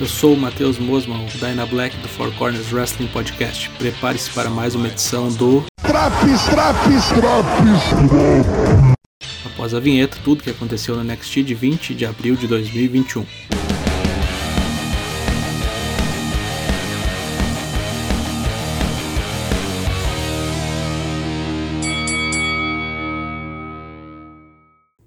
Eu sou o Matheus Mosman, o Dyna Black do Four Corners Wrestling Podcast. Prepare-se para mais uma edição do Traps, traps, traps, Após a vinheta, tudo que aconteceu no NXT de 20 de abril de 2021.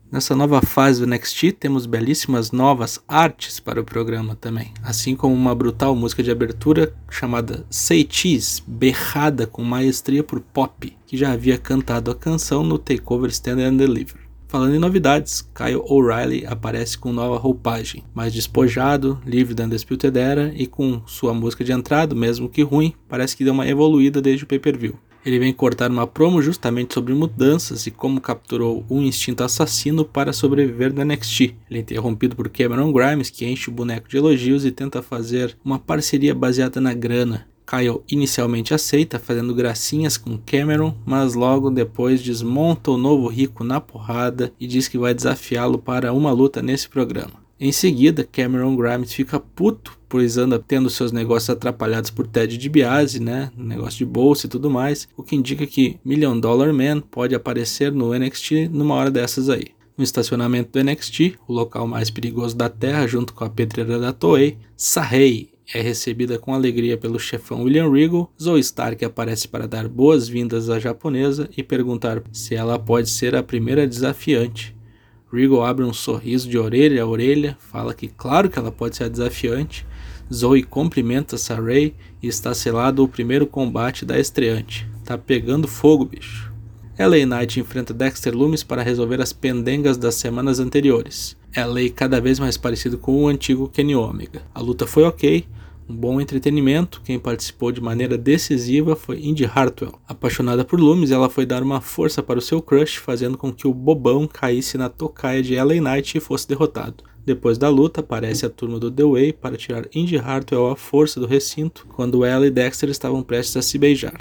Nessa nova fase do NXT, temos belíssimas novas artes para o programa também, assim como uma brutal música de abertura chamada Say Cheese, berrada com maestria por Pop, que já havia cantado a canção no Takeover Stand and Deliver. Falando em novidades, Kyle O'Reilly aparece com nova roupagem, mais despojado, livre da Undisputed Era e com sua música de entrada, mesmo que ruim, parece que deu uma evoluída desde o pay-per-view. Ele vem cortar uma promo justamente sobre mudanças e como capturou um instinto assassino para sobreviver no NXT. Ele é interrompido por Cameron Grimes, que enche o boneco de elogios e tenta fazer uma parceria baseada na grana. Kyle inicialmente aceita, fazendo gracinhas com Cameron, mas logo depois desmonta o novo rico na porrada e diz que vai desafiá-lo para uma luta nesse programa. Em seguida, Cameron Grimes fica puto, pois anda tendo seus negócios atrapalhados por Ted DiBiase, né? Negócio de bolsa e tudo mais, o que indica que Million Dollar Man pode aparecer no NXT numa hora dessas aí. No estacionamento do NXT, o local mais perigoso da Terra, junto com a pedreira da Toei, Sahei é recebida com alegria pelo chefão William Regal. Zoe Stark aparece para dar boas-vindas à japonesa e perguntar se ela pode ser a primeira desafiante. Regal abre um sorriso de orelha a orelha, fala que claro que ela pode ser desafiante. Zoe cumprimenta Saray e está selado o primeiro combate da estreante. Tá pegando fogo, bicho. LA Knight enfrenta Dexter Loomis para resolver as pendengas das semanas anteriores. LA cada vez mais parecido com o antigo Kenny Omega. A luta foi ok, um bom entretenimento, quem participou de maneira decisiva foi Indy Hartwell. Apaixonada por Loomis, ela foi dar uma força para o seu crush, fazendo com que o bobão caísse na tocaia de LA Knight e fosse derrotado. Depois da luta, aparece a turma do The Way para tirar Indy Hartwell à força do recinto, quando ela e Dexter estavam prestes a se beijar.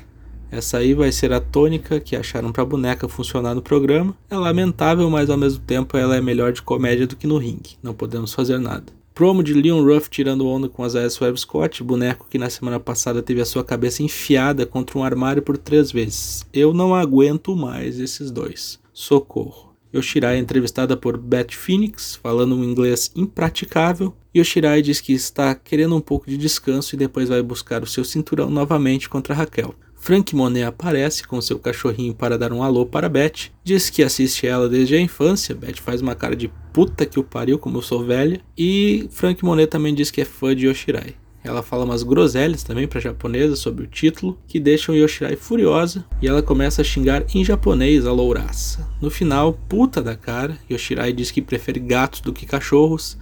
Essa aí vai ser a tônica que acharam para a boneca funcionar no programa. É lamentável, mas ao mesmo tempo ela é melhor de comédia do que no ringue. Não podemos fazer nada. Promo de Leon Ruff tirando onda com as Web Scott, boneco que na semana passada teve a sua cabeça enfiada contra um armário por três vezes. Eu não aguento mais esses dois. Socorro. Yoshirai é entrevistada por Beth Phoenix, falando um inglês impraticável. Yoshirai diz que está querendo um pouco de descanso e depois vai buscar o seu cinturão novamente contra Raquel. Frank Monet aparece com seu cachorrinho para dar um alô para Beth. Diz que assiste ela desde a infância. Beth faz uma cara de puta que o pariu, como eu sou velha. E Frank Monet também diz que é fã de Yoshirai. Ela fala umas groselhas também para japonesa sobre o título, que deixam Yoshirai furiosa, e ela começa a xingar em japonês a louraça. No final, puta da cara, Yoshirai diz que prefere gatos do que cachorros,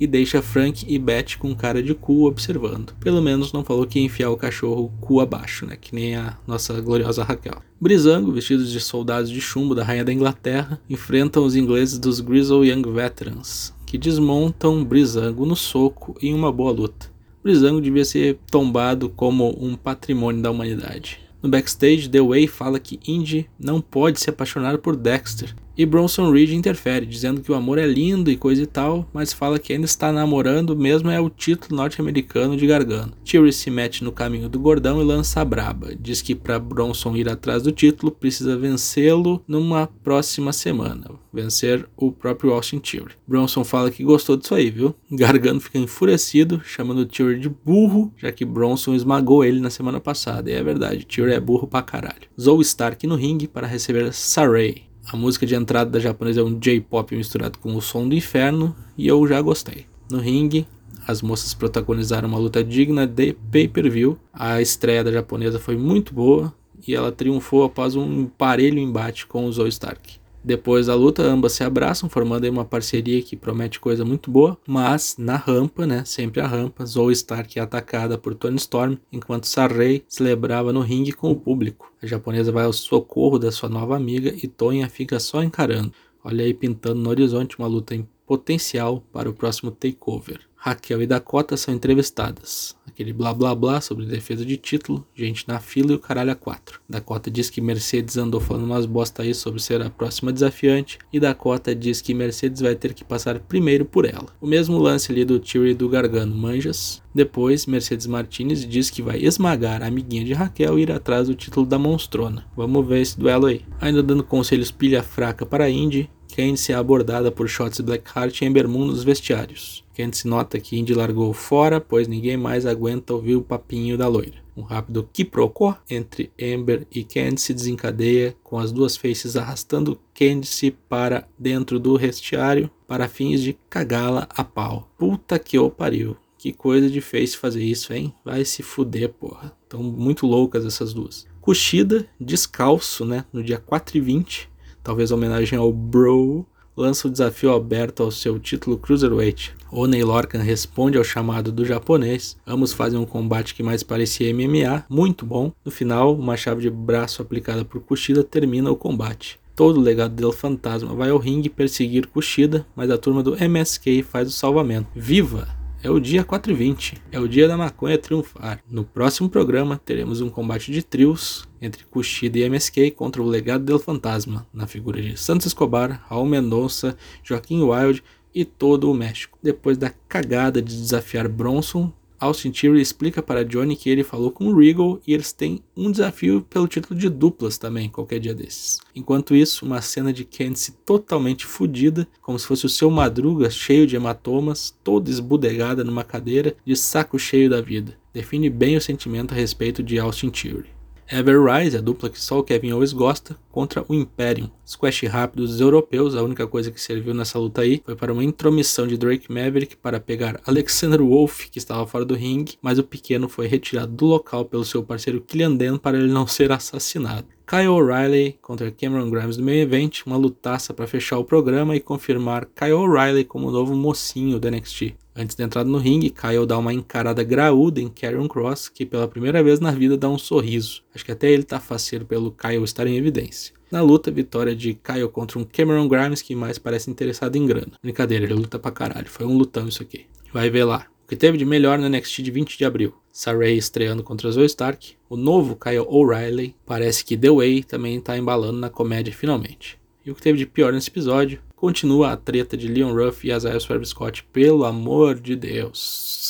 e deixa Frank e Beth com cara de cu observando. Pelo menos não falou que ia enfiar o cachorro cu abaixo, né? Que nem a nossa gloriosa Raquel. Brizango, vestidos de soldados de chumbo da Rainha da Inglaterra, enfrentam os ingleses dos Grizzle Young Veterans, que desmontam Brizango no soco em uma boa luta. Brizango devia ser tombado como um patrimônio da humanidade. No backstage, The Way fala que Indy não pode se apaixonar por Dexter e Bronson Reed interfere, dizendo que o amor é lindo e coisa e tal, mas fala que ainda está namorando, mesmo é o título norte-americano de Gargano. Theory se mete no caminho do gordão e lança a braba. Diz que para Bronson ir atrás do título, precisa vencê-lo numa próxima semana. Vencer o próprio Austin Theory. Bronson fala que gostou disso aí, viu? Gargano fica enfurecido, chamando Theory de burro, já que Bronson esmagou ele na semana passada. E é verdade, Theory é burro pra caralho. Zoe Stark no ringue para receber Saray. A música de entrada da japonesa é um J-pop misturado com o som do inferno e eu já gostei. No ringue, as moças protagonizaram uma luta digna de pay-per-view. A estreia da japonesa foi muito boa e ela triunfou após um parelho embate com o Zoe Stark. Depois da luta, ambas se abraçam, formando uma parceria que promete coisa muito boa. Mas na rampa, né? Sempre a rampa, Zoe Stark é atacada por Tony Storm, enquanto Sarrei celebrava no ringue com o público. A japonesa vai ao socorro da sua nova amiga e Tonha fica só encarando. Olha aí pintando no horizonte uma luta em potencial para o próximo takeover. Raquel e Dakota são entrevistadas. Aquele blá blá blá sobre defesa de título, gente na fila e o caralho a quatro. Dakota diz que Mercedes andou falando umas bosta aí sobre ser a próxima desafiante, e Dakota diz que Mercedes vai ter que passar primeiro por ela. O mesmo lance ali do e do Gargano, manjas? Depois, Mercedes Martinez diz que vai esmagar a amiguinha de Raquel e ir atrás do título da monstrona. Vamos ver esse duelo aí. Ainda dando conselhos pilha fraca para Indy, Candice é abordada por Shots Blackheart e Ember Moon nos vestiários. Candice nota que Indy largou fora, pois ninguém mais aguenta ouvir o papinho da loira. Um rápido quiprocó entre Ember e Candice desencadeia, com as duas faces arrastando Candice para dentro do vestiário para fins de cagá-la a pau. Puta que o pariu. Que coisa de face fazer isso, hein? Vai se fuder, porra. Tão muito loucas essas duas. Kushida, descalço, né? No dia 4 e 20, talvez homenagem ao Bro, lança o desafio aberto ao seu título Cruiserweight. Oney Lorcan responde ao chamado do japonês. Ambos fazem um combate que mais parecia MMA, muito bom. No final, uma chave de braço aplicada por Kushida termina o combate. Todo o legado del fantasma vai ao ringue perseguir Kushida, mas a turma do MSK faz o salvamento. Viva! É o dia 4 e 20, é o dia da maconha triunfar. No próximo programa teremos um combate de trios entre Kushida e MSK contra o legado del fantasma, na figura de Santos Escobar, Raul Mendonça, Joaquim Wild e todo o México. Depois da cagada de desafiar Bronson, Austin Theory explica para Johnny que ele falou com o Regal e eles têm um desafio pelo título de duplas também, qualquer dia desses. Enquanto isso, uma cena de Candice totalmente fodida, como se fosse o seu Madruga cheio de hematomas, toda esbudegada numa cadeira, de saco cheio da vida. Define bem o sentimento a respeito de Austin Theory. Everrise, a dupla que só o Kevin Owens gosta, contra o Imperium. Squash rápido dos europeus, a única coisa que serviu nessa luta aí foi para uma intromissão de Drake Maverick para pegar Alexander Wolf, que estava fora do ringue, mas o pequeno foi retirado do local pelo seu parceiro Killian Dan para ele não ser assassinado. Kyle O'Reilly contra Cameron Grimes no meio evento, uma lutaça para fechar o programa e confirmar Kyle O'Reilly como o novo mocinho do NXT. Antes da entrada no ringue, Kyle dá uma encarada graúda em Karrion Cross, que pela primeira vez na vida dá um sorriso. Acho que até ele tá faceiro pelo Kyle estar em evidência. Na luta, vitória de Kyle contra um Cameron Grimes que mais parece interessado em grana. Brincadeira, ele luta pra caralho. Foi um lutão isso aqui. Vai ver lá. Que teve de melhor no NXT de 20 de abril? Saray estreando contra Zoe Stark. O novo Kyle O'Reilly. Parece que The Way também tá embalando na comédia finalmente. E o que teve de pior nesse episódio? Continua a treta de Leon Ruff e Isaiah Swerve Scott. Pelo amor de Deus,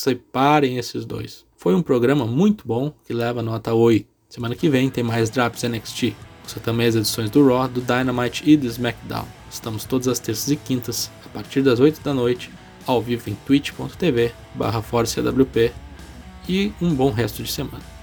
separem esses dois. Foi um programa muito bom que leva nota 8. Semana que vem tem mais Drops NXT. Você também as edições do Raw, do Dynamite e do SmackDown. Estamos todas as terças e quintas, a partir das 8 da noite, ao vivo em twitch.tv barra e um bom resto de semana.